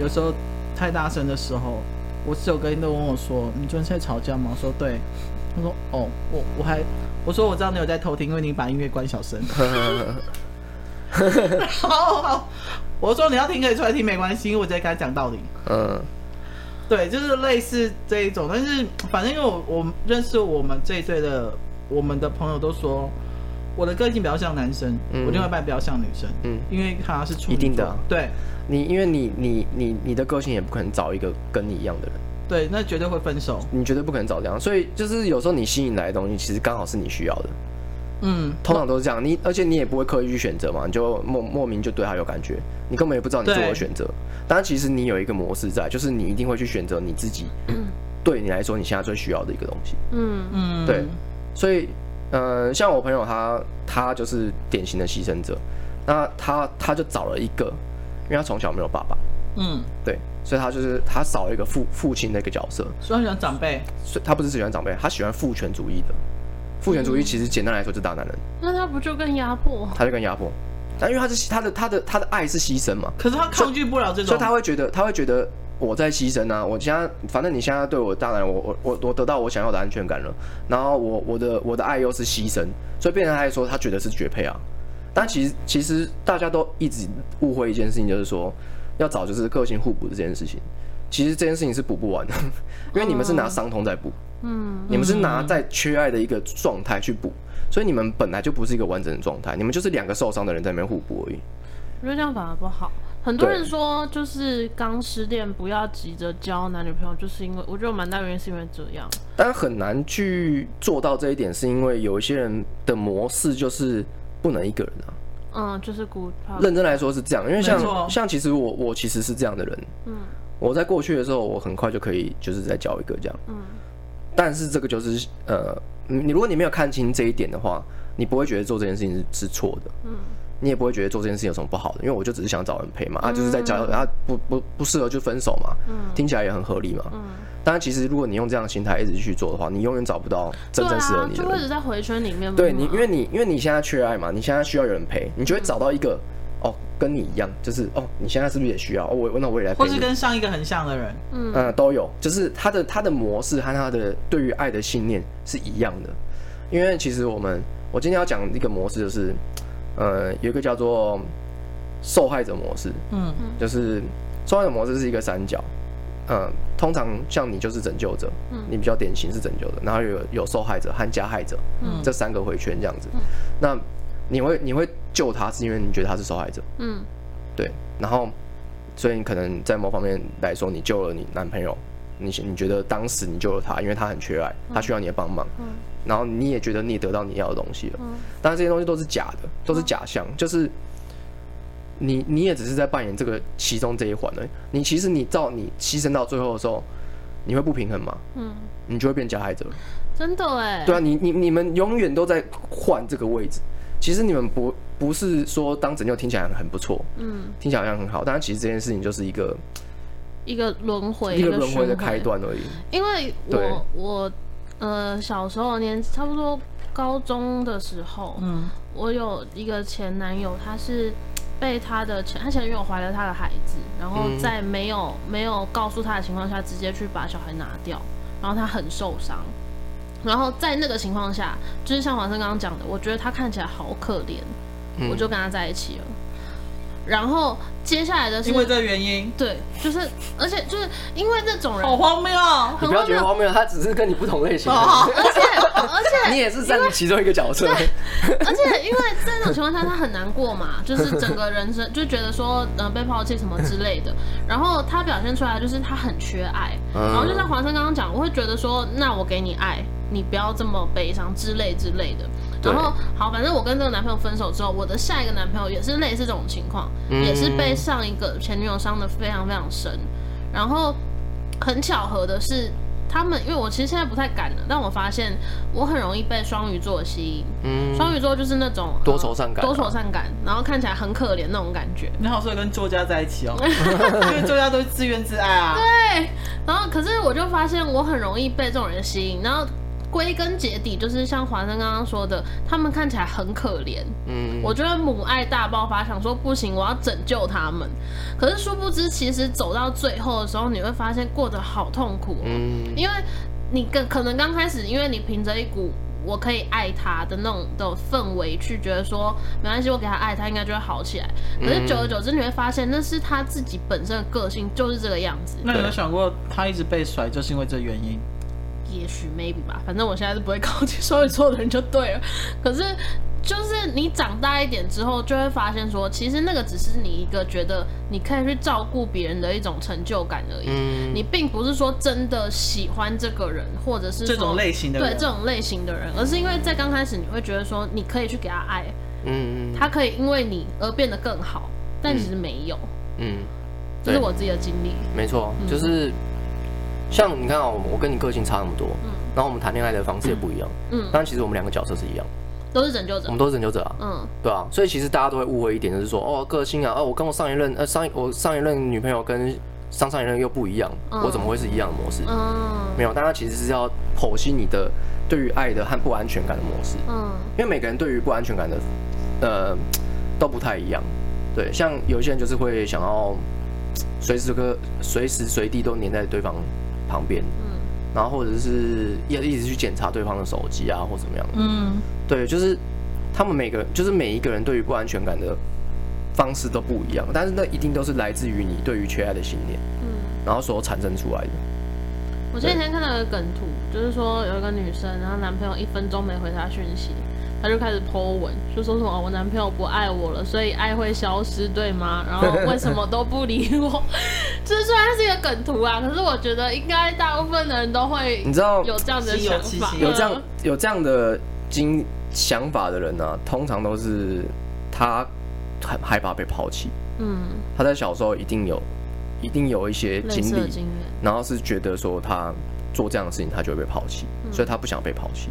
有时候太大声的时候，我室友隔天都问我说：“你昨天在吵架吗？”我说：“对。”他说：“哦，我我还我说我知道你有在偷听，因为你把音乐关小声。”好好，我说你要听可以出来听没关系，因为我直接跟他讲道理。嗯，对，就是类似这一种，但是反正因为我我认识我们这一岁的我们的朋友都说，我的个性比较像男生，嗯、我另外一半比较像女生。嗯，因为他是处女座。一定的、啊。对，你因为你你你你的个性也不可能找一个跟你一样的人。对，那绝对会分手。你绝对不可能找这样，所以就是有时候你吸引来的东西，其实刚好是你需要的。嗯，通常都是这样。你而且你也不会刻意去选择嘛，你就莫莫名就对他有感觉，你根本也不知道你做了选择。当然，其实你有一个模式在，就是你一定会去选择你自己，嗯对你来说你现在最需要的一个东西。嗯嗯，对。所以，呃，像我朋友他，他就是典型的牺牲者。那他他就找了一个，因为他从小没有爸爸。嗯，对，所以他就是他少了一个父父亲的一个角色。所以他喜欢长辈。所以他不是喜欢长辈，他喜欢父权主义的。父权主义其实简单来说就是大男人，那他不就更压迫？他就更压迫，但因为他是他的他的他的爱是牺牲嘛，可是他抗拒不了这种，所以他会觉得他会觉得我在牺牲啊，我现在反正你现在对我大男人，我我我我得到我想要的安全感了，然后我我的我的爱又是牺牲，所以变成他说他觉得是绝配啊，但其实其实大家都一直误会一件事情，就是说要找就是个性互补的这件事情，其实这件事情是补不完的，因为你们是拿伤痛在补。嗯，你们是拿在缺爱的一个状态去补，所以你们本来就不是一个完整的状态，你们就是两个受伤的人在那边互补而已。我觉得这样反而不好。很多人说，就是刚失恋不要急着交男女朋友，就是因为我觉得蛮大原因是因为这样。但很难去做到这一点，是因为有一些人的模式就是不能一个人啊。嗯，就是孤。认真来说是这样，因为像像其实我我其实是这样的人。嗯，我在过去的时候，我很快就可以就是再交一个这样。嗯。但是这个就是呃，你如果你没有看清这一点的话，你不会觉得做这件事情是是错的，嗯，你也不会觉得做这件事情有什么不好的，因为我就只是想找人陪嘛，啊，就是在找，啊不不不适合就分手嘛，嗯，听起来也很合理嘛，嗯，当然其实如果你用这样的心态一直去做的话，你永远找不到真正适合你的人，就会一直在回圈里面，对你，因为你因为你现在缺爱嘛，你现在需要有人陪，你就会找到一个。哦，跟你一样，就是哦，你现在是不是也需要？哦，我那我也来陪你。或是跟上一个很像的人，嗯，呃，都有，就是他的他的模式和他的对于爱的信念是一样的。因为其实我们我今天要讲一个模式，就是呃，有一个叫做受害者模式，嗯。嗯，就是受害者模式是一个三角，嗯、呃，通常像你就是拯救者，嗯，你比较典型是拯救者，然后有有受害者和加害者，嗯，这三个回圈这样子，嗯、那。你会你会救他，是因为你觉得他是受害者，嗯，对，然后，所以你可能在某方面来说，你救了你男朋友，你你觉得当时你救了他，因为他很缺爱，他需要你的帮忙，嗯，然后你也觉得你也得到你要的东西了，嗯，但是这些东西都是假的，都是假象，就是你你也只是在扮演这个其中这一环而已，你其实你到你牺牲到最后的时候，你会不平衡吗？嗯，你就会变加害者，真的哎，对啊，你你你们永远都在换这个位置。其实你们不不是说当拯救听起来很不错，嗯，听起来好像很好，但是其实这件事情就是一个一个轮回，一个轮回的开端而已。因为我我呃小时候年差不多高中的时候，嗯，我有一个前男友，他是被他的前他前女友怀了他的孩子，然后在没有、嗯、没有告诉他的情况下，直接去把小孩拿掉，然后他很受伤。然后在那个情况下，就是像华生刚刚讲的，我觉得他看起来好可怜，嗯、我就跟他在一起了。然后接下来的是因为这个原因，对，就是而且就是因为这种人好荒谬啊！你不要觉得荒谬，他只是跟你不同类型的，而且而且 你也是占其中一个角色。对，而且因为在那种情况下，他很难过嘛，就是整个人生 就觉得说，嗯、呃，被抛弃什么之类的。然后他表现出来就是他很缺爱，嗯、然后就像黄生刚刚讲，我会觉得说，那我给你爱。你不要这么悲伤之类之类的。然后好，反正我跟这个男朋友分手之后，我的下一个男朋友也是类似这种情况，嗯、也是被上一个前女友伤的非常非常深。然后很巧合的是，他们因为我其实现在不太敢了，但我发现我很容易被双鱼座吸引。嗯，双鱼座就是那种多愁善感、啊，多愁善感，然后看起来很可怜那种感觉。你好，所以跟作家在一起哦，因为作家都是自怨自艾啊。对，然后可是我就发现我很容易被这种人吸引，然后。归根结底就是像华生刚刚说的，他们看起来很可怜。嗯，我觉得母爱大爆发，想说不行，我要拯救他们。可是殊不知，其实走到最后的时候，你会发现过得好痛苦哦。嗯，因为你可可能刚开始，因为你凭着一股我可以爱他的那种的氛围，去觉得说没关系，我给他爱，他应该就会好起来。可是久而久之，你会发现那是他自己本身的个性就是这个样子。那有没有想过，他一直被甩，就是因为这原因？也许 maybe 吧，反正我现在是不会靠近双鱼座的人就对了。可是。就是你长大一点之后，就会发现说，其实那个只是你一个觉得你可以去照顾别人的一种成就感而已。嗯，你并不是说真的喜欢这个人，或者是这种类型的人，对这种类型的人，而是因为在刚开始你会觉得说，你可以去给他爱，嗯，他可以因为你而变得更好，但其实没有。嗯，这是我自己的经历。没错，就是像你看哦，我跟你个性差那么多，嗯，然后我们谈恋爱的方式也不一样，嗯，但其实我们两个角色是一样。都是拯救者，我们都是拯救者啊。嗯，对啊，所以其实大家都会误会一点，就是说，哦，个性啊，哦，我跟我上一任，呃，上一我上一任女朋友跟上上一任又不一样，嗯、我怎么会是一样的模式？嗯，没有，大家其实是要剖析你的对于爱的和不安全感的模式。嗯，因为每个人对于不安全感的，呃，都不太一样。对，像有些人就是会想要随时个随时随地都黏在对方旁边。嗯。然后或者是要一直去检查对方的手机啊，或怎么样？嗯，对，就是他们每个，就是每一个人对于不安全感的方式都不一样，但是那一定都是来自于你对于缺爱的信念，嗯，然后所产生出来的。我前几天看到一个梗图，就是说有一个女生，然后男朋友一分钟没回她讯息。他就开始 po 文，就说什么我男朋友不爱我了，所以爱会消失，对吗？然后为什么都不理我？这虽然是一个梗图啊，可是我觉得应该大部分的人都会，你知道有这样的想法，有这样有这样的经想法的人呢、啊，通常都是他很害怕被抛弃。嗯，他在小时候一定有一定有一些经历，然后是觉得说他做这样的事情，他就会被抛弃，嗯、所以他不想被抛弃。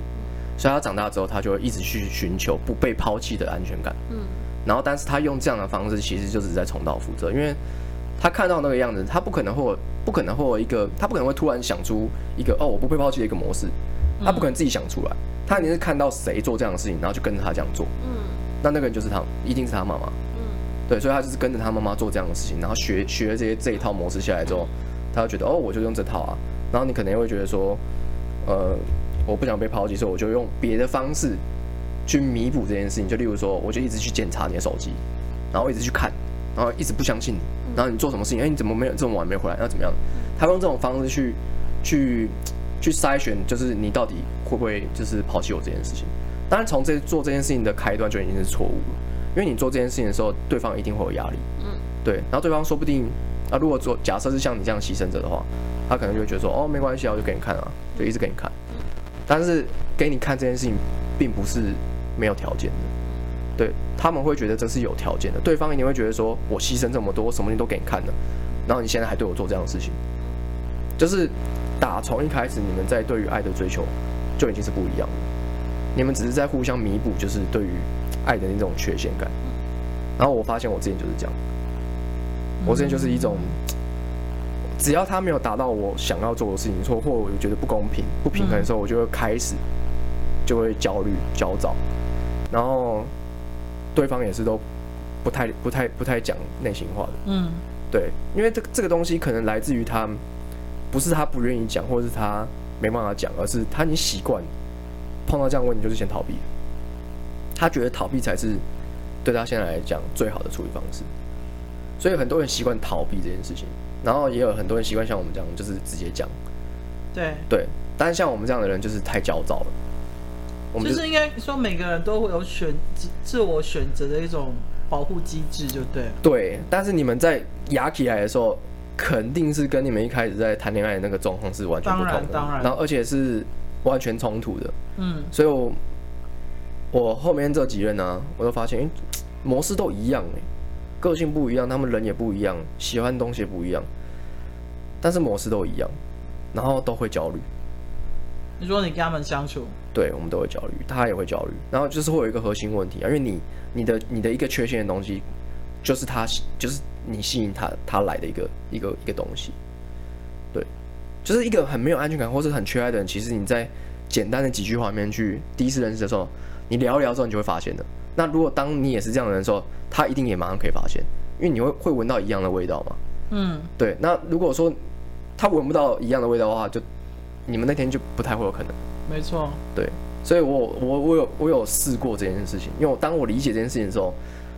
所以他长大之后，他就会一直去寻求不被抛弃的安全感。嗯，然后，但是他用这样的方式，其实就是在重蹈覆辙，因为他看到那个样子，他不可能会不可能会有一个，他不可能会突然想出一个哦，我不被抛弃的一个模式，他不可能自己想出来，他一定是看到谁做这样的事情，然后就跟着他这样做。嗯，那那个人就是他，一定是他妈妈。嗯，对，所以他就是跟着他妈妈做这样的事情，然后学学这些这一套模式下来之后，他就觉得哦，我就用这套啊。然后你可能会觉得说，呃。我不想被抛弃，所以我就用别的方式去弥补这件事情。就例如说，我就一直去检查你的手机，然后一直去看，然后一直不相信你，然后你做什么事情？哎，你怎么没有这么晚没回来？那怎么样？他用这种方式去去去筛选，就是你到底会不会就是抛弃我这件事情？当然，从这做这件事情的开端就已经是错误了，因为你做这件事情的时候，对方一定会有压力。嗯，对。然后对方说不定啊，如果做假设是像你这样牺牲者的话，他可能就会觉得说，哦，没关系啊，我就给你看啊，就一直给你看。但是给你看这件事情，并不是没有条件的，对，他们会觉得这是有条件的，对方一定会觉得说，我牺牲这么多，什么东西都给你看了，然后你现在还对我做这样的事情，就是打从一开始你们在对于爱的追求就已经是不一样的，你们只是在互相弥补，就是对于爱的那种缺陷感。然后我发现我之前就是这样，我之前就是一种。只要他没有达到我想要做的事情，或或我觉得不公平、不平衡的时候，我就会开始就会焦虑、焦躁，然后对方也是都不太、不太、不太讲内心话的。嗯，对，因为这这个东西可能来自于他，不是他不愿意讲，或者是他没办法讲，而是他已经习惯碰到这样的问题就是先逃避，他觉得逃避才是对他现在来讲最好的处理方式，所以很多人习惯逃避这件事情。然后也有很多人习惯像我们这样，就是直接讲。对对，但是像我们这样的人就是太焦躁了。我们就，是应该说每个人都会有选自自我选择的一种保护机制，就对。对，但是你们在压起来的时候，肯定是跟你们一开始在谈恋爱的那个状况是完全不同的。当然，后而且是完全冲突的。嗯。所以我我后面这几任呢、啊，我都发现，哎，模式都一样哎。个性不一样，他们人也不一样，喜欢东西也不一样，但是模式都一样，然后都会焦虑。你说你跟他们相处，对，我们都会焦虑，他也会焦虑，然后就是会有一个核心问题啊，因为你你的你的一个缺陷的东西，就是他就是你吸引他他来的一个一个一个东西，对，就是一个很没有安全感或是很缺爱的人，其实你在简单的几句话里面去第一次认识的时候，你聊一聊之后，你就会发现的。那如果当你也是这样的人的时候，他一定也马上可以发现，因为你会会闻到一样的味道嘛。嗯，对。那如果说他闻不到一样的味道的话，就你们那天就不太会有可能。没错。对，所以我我我有我有试过这件事情，因为我当我理解这件事情的时候，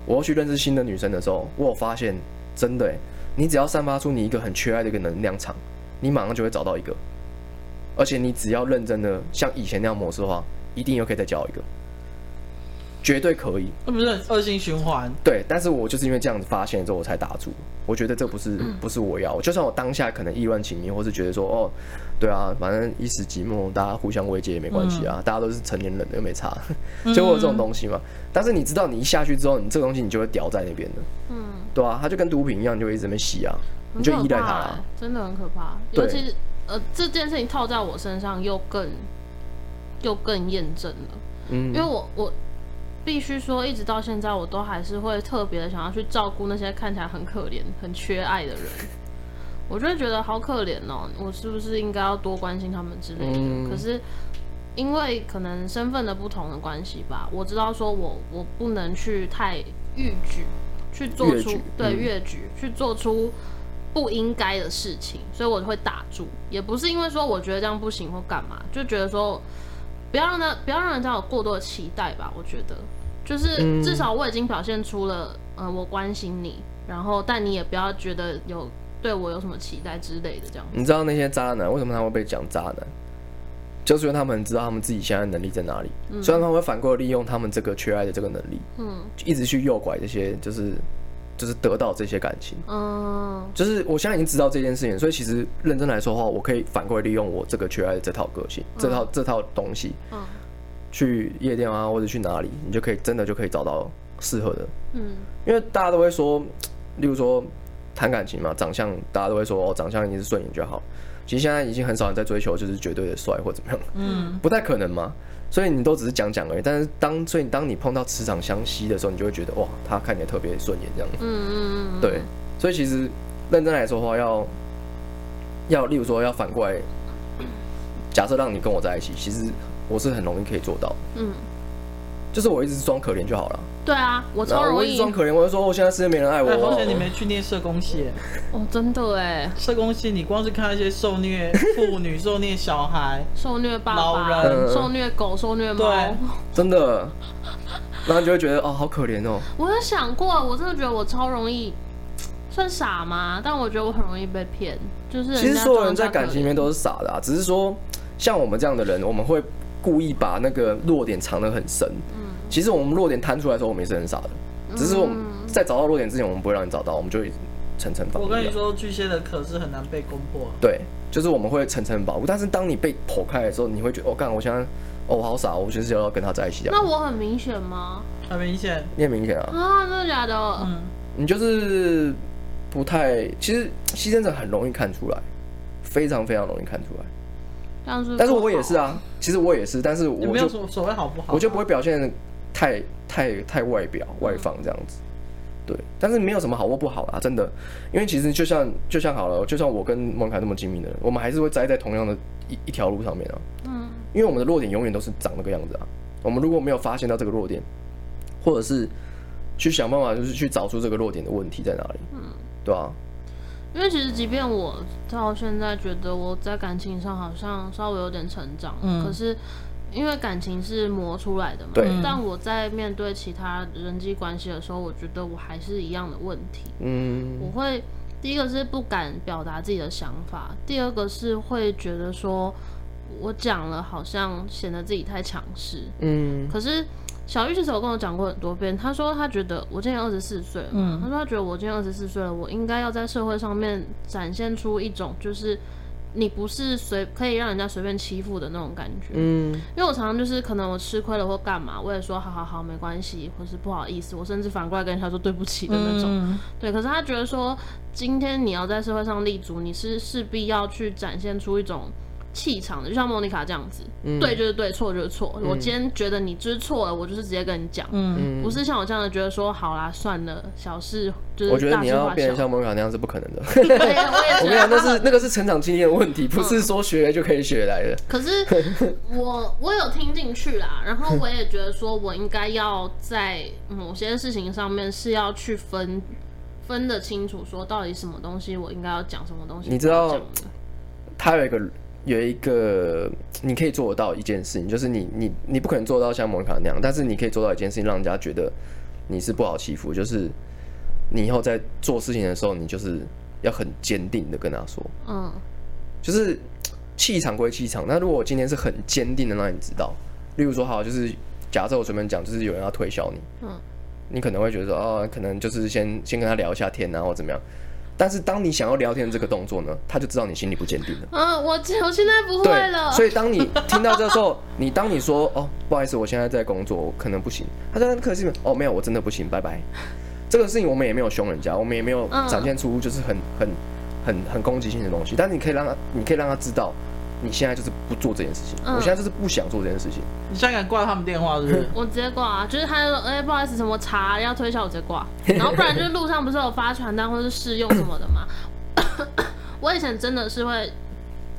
我要去认识新的女生的时候，我有发现真的，你只要散发出你一个很缺爱的一个能量场，你马上就会找到一个，而且你只要认真的像以前那样模式的话，一定又可以再交一个。绝对可以，那不是恶性循环？对，但是我就是因为这样子发现之后，我才打住。我觉得这不是不是我要，就算我当下可能意乱情迷，或是觉得说哦，对啊，反正一时寂寞，大家互相慰藉也没关系啊，大家都是成年人，又没差，就会有这种东西嘛。但是你知道，你一下去之后，你这个东西你就会屌在那边的，嗯，对啊，它就跟毒品一样，就会一直在那边吸啊，你就依赖它，真的很可怕。尤其是呃，这件事情套在我身上，又更又更验证了，嗯，因为我我。必须说，一直到现在，我都还是会特别的想要去照顾那些看起来很可怜、很缺爱的人。我就会觉得好可怜哦，我是不是应该要多关心他们之类的？嗯、可是因为可能身份的不同的关系吧，我知道说我我不能去太逾矩，去做出越对越矩，嗯、去做出不应该的事情，所以我会打住。也不是因为说我觉得这样不行或干嘛，就觉得说。不要让他，不要让人家有过多的期待吧。我觉得，就是至少我已经表现出了，嗯、呃，我关心你，然后，但你也不要觉得有对我有什么期待之类的这样。你知道那些渣男为什么他会被讲渣男？就是因为他们知道他们自己现在能力在哪里，嗯、所以他们会反过来利用他们这个缺爱的这个能力，嗯，一直去诱拐这些，就是。就是得到这些感情，嗯，就是我现在已经知道这件事情，所以其实认真来说的话，我可以反过来利用我这个缺爱的这套个性，这套这套东西，嗯，去夜店啊或者去哪里，你就可以真的就可以找到适合的，嗯，因为大家都会说，例如说谈感情嘛，长相大家都会说哦，长相一定是顺眼就好，其实现在已经很少人在追求就是绝对的帅或怎么样，嗯，不太可能嘛。所以你都只是讲讲而已，但是当所以当你碰到磁场相吸的时候，你就会觉得哇，他看起来特别顺眼这样子。嗯嗯嗯。对，所以其实认真来说的话，要要例如说要反过来，假设让你跟我在一起，其实我是很容易可以做到。嗯。就是我一直装可怜就好了。对啊，我超容易。我一直装可怜，我就说我现在世界没人爱我。而且你没去念社工系。哦，真的哎，社工系你光是看那些受虐妇女、受虐小孩、受虐爸爸、老人、受虐狗、受虐猫，真的，然后你就会觉得哦，好可怜哦。我有想过，我真的觉得我超容易，算傻吗？但我觉得我很容易被骗，就是其实所有人在感情里面都是傻的啊，只是说像我们这样的人，我们会。故意把那个弱点藏得很深。嗯，其实我们弱点摊出来的时候，我们也是很傻的。只是我们在找到弱点之前，我们不会让你找到，我们就会层层保护。我跟你说，巨蟹的壳是很难被攻破。对，就是我们会层层保护。但是当你被剖开的时候，你会觉得，我、哦、干，我现在，哦，我好傻，我就是要跟他在一起。那我很明显吗？很明显，你很明显啊。啊，真的假的？嗯，你就是不太，其实牺牲者很容易看出来，非常非常容易看出来。但是我也是啊，其实我也是，但是我就没有所所谓好不好，我就不会表现太太太外表外放这样子，对，但是没有什么好或不好啦，真的，因为其实就像就像好了，就像我跟孟凯那么精明的人，我们还是会栽在同样的一一条路上面啊，嗯，因为我们的弱点永远都是长那个样子啊，我们如果没有发现到这个弱点，或者是去想办法，就是去找出这个弱点的问题在哪里，嗯，对啊。因为其实，即便我到现在觉得我在感情上好像稍微有点成长，嗯，可是因为感情是磨出来的嘛，对。但我在面对其他人际关系的时候，我觉得我还是一样的问题。嗯，我会第一个是不敢表达自己的想法，第二个是会觉得说我讲了好像显得自己太强势。嗯，可是。小玉其实有跟我讲过很多遍，他说他觉得我今年二十四岁了，嗯，他说他觉得我今年二十四岁了，我应该要在社会上面展现出一种就是你不是随可以让人家随便欺负的那种感觉，嗯，因为我常常就是可能我吃亏了或干嘛，我也说好好好没关系，或是不好意思，我甚至反过来跟他说对不起的那种，嗯，对，可是他觉得说今天你要在社会上立足，你是势必要去展现出一种。气场的，就像莫妮卡这样子，嗯、对就是对，错就是错。嗯、我今天觉得你知错了，我就是直接跟你讲，嗯、不是像我这样的觉得说好啦，算了，小事就是。我觉得你要变成像莫妮卡那样是不可能的。对，我也 我跟你讲，那是那个是成长经验的问题，不是说学来就可以学来的。可是我我有听进去啦，然后我也觉得说我应该要在某些事情上面是要去分分得清楚，说到底什么东西我应该要讲，什么东西你知道，他有一个。有一个你可以做得到一件事情，就是你你你不可能做到像蒙卡那样，但是你可以做到一件事情，让人家觉得你是不好欺负，就是你以后在做事情的时候，你就是要很坚定的跟他说，嗯，就是气场归气场，那如果我今天是很坚定的让你知道，例如说好，就是假设我随便讲，就是有人要推销你，嗯，你可能会觉得说，哦，可能就是先先跟他聊一下天啊，或怎么样。但是当你想要聊天的这个动作呢，他就知道你心里不坚定了。嗯，我我现在不会了。所以当你听到这时候，你当你说哦，不好意思，我现在在工作，我可能不行。他说可惜哦，没有，我真的不行，拜拜。这个事情我们也没有凶人家，我们也没有展现出就是很很很很攻击性的东西。但是你可以让他，你可以让他知道。你现在就是不做这件事情，嗯、我现在就是不想做这件事情。你现在敢挂他们电话是不是？我直接挂啊，就是他说，哎、欸，不好意思，什么查要推销，我直接挂。然后不然就是路上不是有发传单或者是试用什么的吗？我以前真的是会。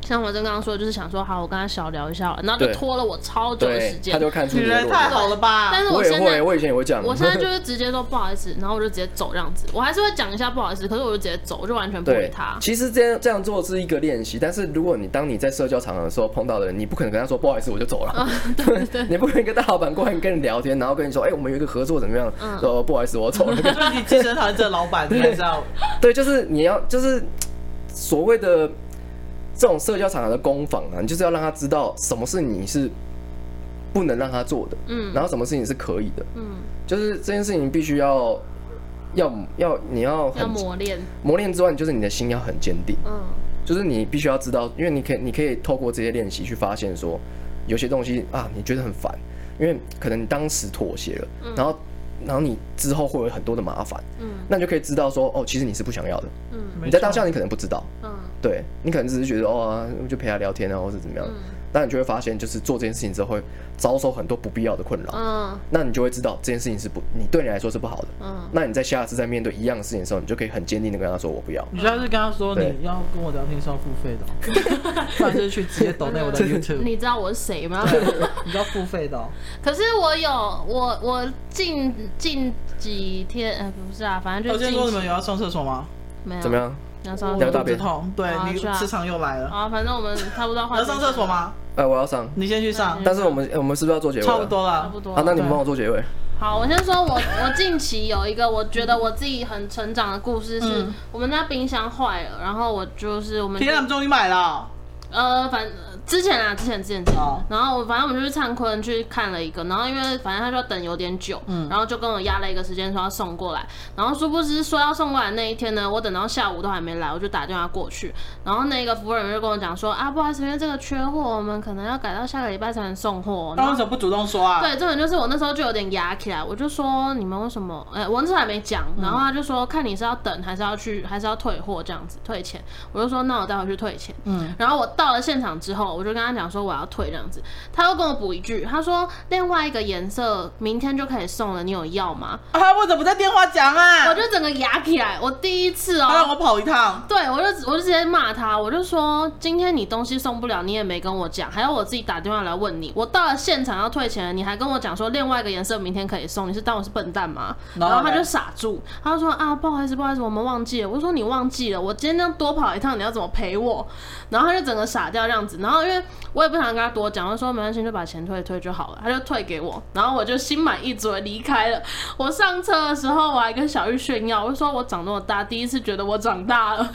像我正刚刚说，就是想说好，我跟他小聊一下，然后就拖了我超久的时间。他就看出你人太好了吧？但是我现在，我以前也会这样。我现在就 是直接说不好意思，然后我就直接走这样子。我还是会讲一下不好意思，可是我就直接走，我就完全不理他。其实这样这样做是一个练习，但是如果你当你在社交场合的时候碰到的人，你不可能跟他说不好意思，我就走了。嗯、对对对，你不可能跟大老板过来跟你聊天，然后跟你说，哎、欸，我们有一个合作怎么样？嗯、说不好意思，我走了。你健身房这老板，你还是要对，就是你要就是所谓的。这种社交场合的攻防啊，你就是要让他知道什么是你是不能让他做的，嗯，然后什么事情是可以的，嗯，就是这件事情必须要要要你要很要磨练，磨练之外，就是你的心要很坚定，嗯，就是你必须要知道，因为你可以你可以透过这些练习去发现说，有些东西啊，你觉得很烦，因为可能你当时妥协了，嗯，然后然后你之后会有很多的麻烦，嗯，那你就可以知道说，哦，其实你是不想要的，嗯，你在当下你可能不知道，嗯。对，你可能只是觉得哦、啊，就陪他聊天啊，或者怎么样，嗯、但你就会发现，就是做这件事情之后会遭受很多不必要的困扰。嗯，那你就会知道这件事情是不，你对你来说是不好的。嗯，那你在下次再面对一样的事情的时候，你就可以很坚定的跟他说我不要。你下次跟他说你要跟我聊天是要付费的，不然就是去直接抖内我的 YouTube。你知道我是谁吗？你知道付费的。可是我有我我近近几天，哎、呃，不是啊，反正就。我先说你们有要上厕所吗？没有。怎么样？我肚子痛，对你磁场又来了。啊，反正我们差不多换。要上厕所吗？哎，我要上。你先去上。但是我们我们是不是要做结尾？差不多了，差不多。好，那你们帮我做结尾。好，我先说，我我近期有一个我觉得我自己很成长的故事，是我们家冰箱坏了，然后我就是我们。天啊，终于买了。呃，反。之前啊，之前之前，然后我反正我们就去灿坤去看了一个，然后因为反正他就要等有点久，嗯，然后就跟我压了一个时间说要送过来，然后殊不知说要送过来那一天呢，我等到下午都还没来，我就打电话过去，然后那个服务人员就跟我讲说啊，不好意思，因为这个缺货，我们可能要改到下个礼拜才能送货。那为什么不主动说啊？对，这种就是我那时候就有点压起来，我就说你们为什么？哎，我那时候还没讲，然后他就说看你是要等还是要去还是要退货这样子退钱，我就说那我待会去退钱，嗯，然后我到了现场之后，我就跟他讲说我。要退这样子，他又跟我补一句，他说另外一个颜色明天就可以送了，你有要吗？啊，我怎么在电话讲啊？我就整个牙起来，我第一次哦、喔，他让我跑一趟，对我就我就直接骂他，我就说今天你东西送不了，你也没跟我讲，还要我自己打电话来问你，我到了现场要退钱，你还跟我讲说另外一个颜色明天可以送，你是当我是笨蛋吗？然后他就傻住，他就说啊不好意思不好意思，我们忘记了。我说你忘记了，我今天这样多跑一趟，你要怎么赔我？然后他就整个傻掉这样子，然后因为我也不想跟他多讲，我说没关系，就把钱退退就好了，他就退给我，然后我就心满意足的离开了。我上车的时候，我还跟小玉炫耀，我就说我长那么大，第一次觉得我长大了。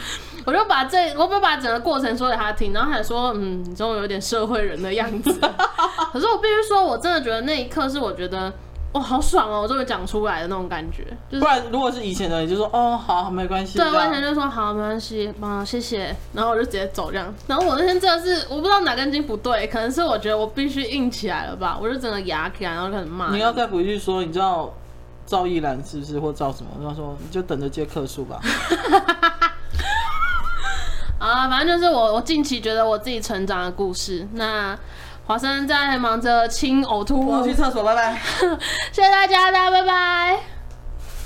我就把这，我不把整个过程说给他听，然后还说，嗯，你终于有点社会人的样子。可是我必须说，我真的觉得那一刻是我觉得。哇、哦，好爽哦！我终于讲出来的那种感觉，就是、不然如果是以前的，你就说哦，好，没关系。对，完全就说好，没关系，嗯，谢谢，然后我就直接走这样。然后我那天真的是，我不知道哪根筋不对，可能是我觉得我必须硬起来了吧，我就整个牙起来，然后就开始骂。你要再回去说，你知道赵一兰是不是，或赵什么？然后说你就等着接客诉吧。啊，反正就是我，我近期觉得我自己成长的故事。那。华生在忙着清呕吐物，我去厕所，拜拜。谢谢大家，大家拜拜。